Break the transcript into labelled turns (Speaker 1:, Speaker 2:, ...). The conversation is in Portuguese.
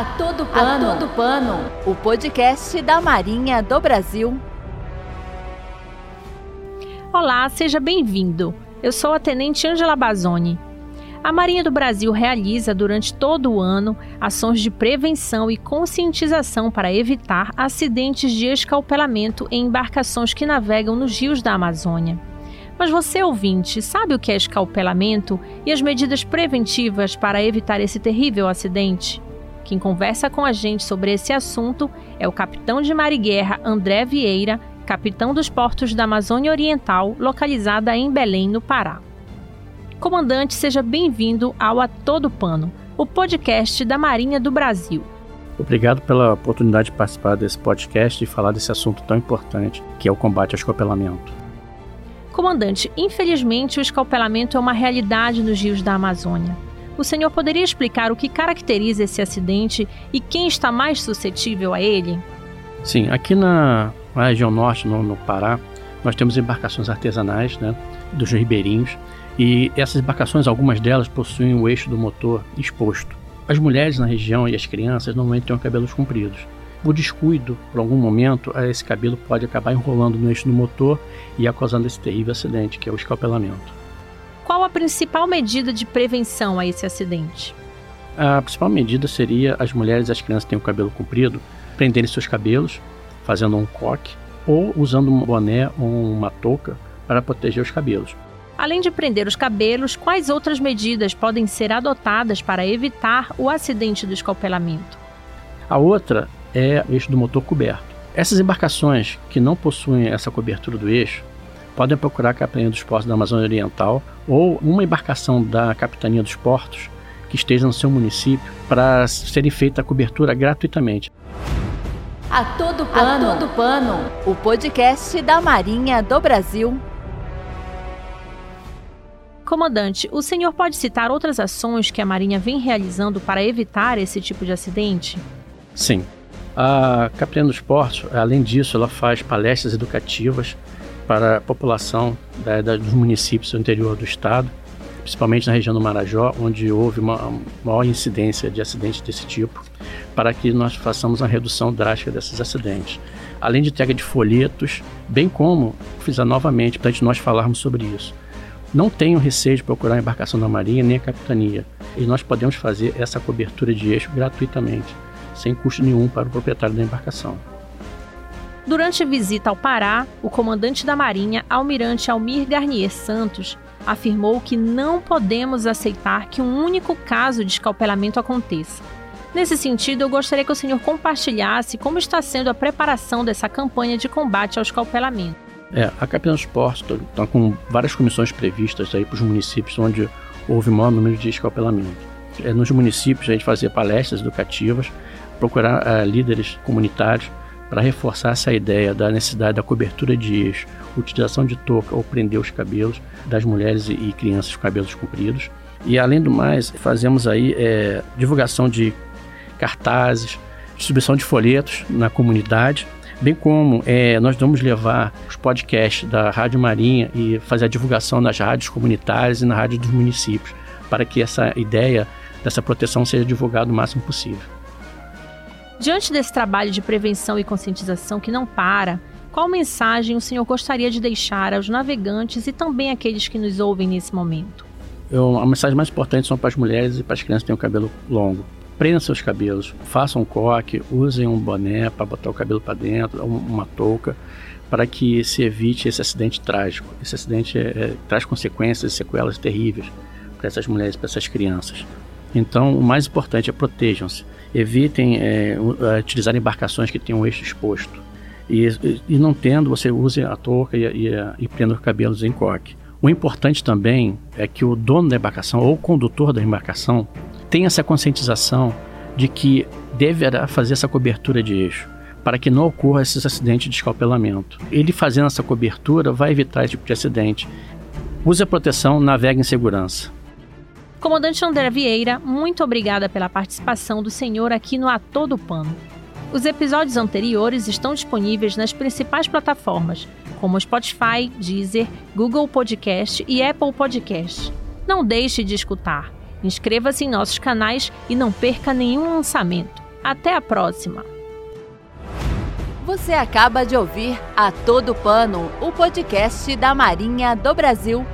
Speaker 1: A todo pano. A todo pano. O podcast da Marinha do Brasil.
Speaker 2: Olá, seja bem-vindo. Eu sou a Tenente Angela Bazzoni. A Marinha do Brasil realiza durante todo o ano ações de prevenção e conscientização para evitar acidentes de escalpelamento em embarcações que navegam nos rios da Amazônia. Mas você, ouvinte, sabe o que é escalpelamento e as medidas preventivas para evitar esse terrível acidente? Quem conversa com a gente sobre esse assunto é o capitão de mar e guerra André Vieira, capitão dos portos da Amazônia Oriental, localizada em Belém, no Pará. Comandante, seja bem-vindo ao A Todo Pano, o podcast da Marinha do Brasil.
Speaker 3: Obrigado pela oportunidade de participar desse podcast e falar desse assunto tão importante que é o combate ao escapelamento.
Speaker 2: Comandante, infelizmente o escalpelamento é uma realidade nos rios da Amazônia. O senhor poderia explicar o que caracteriza esse acidente e quem está mais suscetível a ele?
Speaker 3: Sim, aqui na, região norte, no, no, Pará, nós temos embarcações artesanais, né, dos ribeirinhos, e essas embarcações, algumas delas possuem o eixo do motor exposto. As mulheres na região e as crianças normalmente têm cabelos compridos. Por descuido, por algum momento, esse cabelo pode acabar enrolando no eixo do motor e causando esse terrível acidente, que é o escalpelamento.
Speaker 2: Qual a principal medida de prevenção a esse acidente?
Speaker 3: A principal medida seria as mulheres e as crianças que têm o cabelo comprido prenderem seus cabelos, fazendo um coque, ou usando um boné ou uma touca para proteger os cabelos.
Speaker 2: Além de prender os cabelos, quais outras medidas podem ser adotadas para evitar o acidente do escalpelamento?
Speaker 3: A outra é o eixo do motor coberto. Essas embarcações que não possuem essa cobertura do eixo podem procurar a Capitania dos Portos da Amazônia Oriental ou uma embarcação da Capitania dos Portos que esteja no seu município para serem feita a cobertura gratuitamente.
Speaker 1: A todo pano, a todo pano, o podcast da Marinha do Brasil.
Speaker 2: Comandante, o senhor pode citar outras ações que a Marinha vem realizando para evitar esse tipo de acidente?
Speaker 3: Sim. A Capitania dos Portos, além disso, ela faz palestras educativas para a população da, da, dos municípios do interior do estado, principalmente na região do Marajó, onde houve uma maior incidência de acidentes desse tipo, para que nós façamos uma redução drástica desses acidentes. Além de entrega de folhetos, bem como fizer novamente para nós falarmos sobre isso. Não tenham receio de procurar a embarcação da Marinha nem a capitania, e nós podemos fazer essa cobertura de eixo gratuitamente, sem custo nenhum para o proprietário da embarcação.
Speaker 2: Durante a visita ao Pará, o comandante da Marinha, Almirante Almir Garnier Santos, afirmou que não podemos aceitar que um único caso de escalpelamento aconteça. Nesse sentido, eu gostaria que o senhor compartilhasse como está sendo a preparação dessa campanha de combate ao escalpelamento.
Speaker 3: É, a Capitã dos Portos está com várias comissões previstas para os municípios onde houve maior número de escalpelamento. É, nos municípios a gente fazia palestras educativas, procurar é, líderes comunitários para reforçar essa ideia da necessidade da cobertura de eixo, utilização de touca ou prender os cabelos das mulheres e crianças com cabelos compridos. E além do mais, fazemos aí é, divulgação de cartazes, distribuição de folhetos na comunidade, bem como é, nós vamos levar os podcasts da Rádio Marinha e fazer a divulgação nas rádios comunitárias e na rádio dos municípios, para que essa ideia dessa proteção seja divulgada o máximo possível.
Speaker 2: Diante desse trabalho de prevenção e conscientização que não para, qual mensagem o senhor gostaria de deixar aos navegantes e também àqueles que nos ouvem nesse momento?
Speaker 3: Eu, a mensagem mais importante são para as mulheres e para as crianças que têm o cabelo longo. Prendam seus cabelos, façam um coque, usem um boné para botar o cabelo para dentro, uma touca, para que se evite esse acidente trágico. Esse acidente é, é, traz consequências e sequelas terríveis para essas mulheres e para essas crianças. Então, o mais importante é protejam-se evitem é, utilizar embarcações que tenham o eixo exposto. E, e, não tendo, você use a touca e, e, e prenda os cabelos em coque. O importante também é que o dono da embarcação ou o condutor da embarcação tenha essa conscientização de que deverá fazer essa cobertura de eixo para que não ocorra esses acidentes de escalpelamento. Ele fazendo essa cobertura vai evitar esse tipo de acidente. Use a proteção, navegue em segurança.
Speaker 2: Comandante André Vieira, muito obrigada pela participação do senhor aqui no A Todo Pano. Os episódios anteriores estão disponíveis nas principais plataformas, como Spotify, Deezer, Google Podcast e Apple Podcast. Não deixe de escutar. Inscreva-se em nossos canais e não perca nenhum lançamento. Até a próxima!
Speaker 1: Você acaba de ouvir A Todo Pano, o podcast da Marinha do Brasil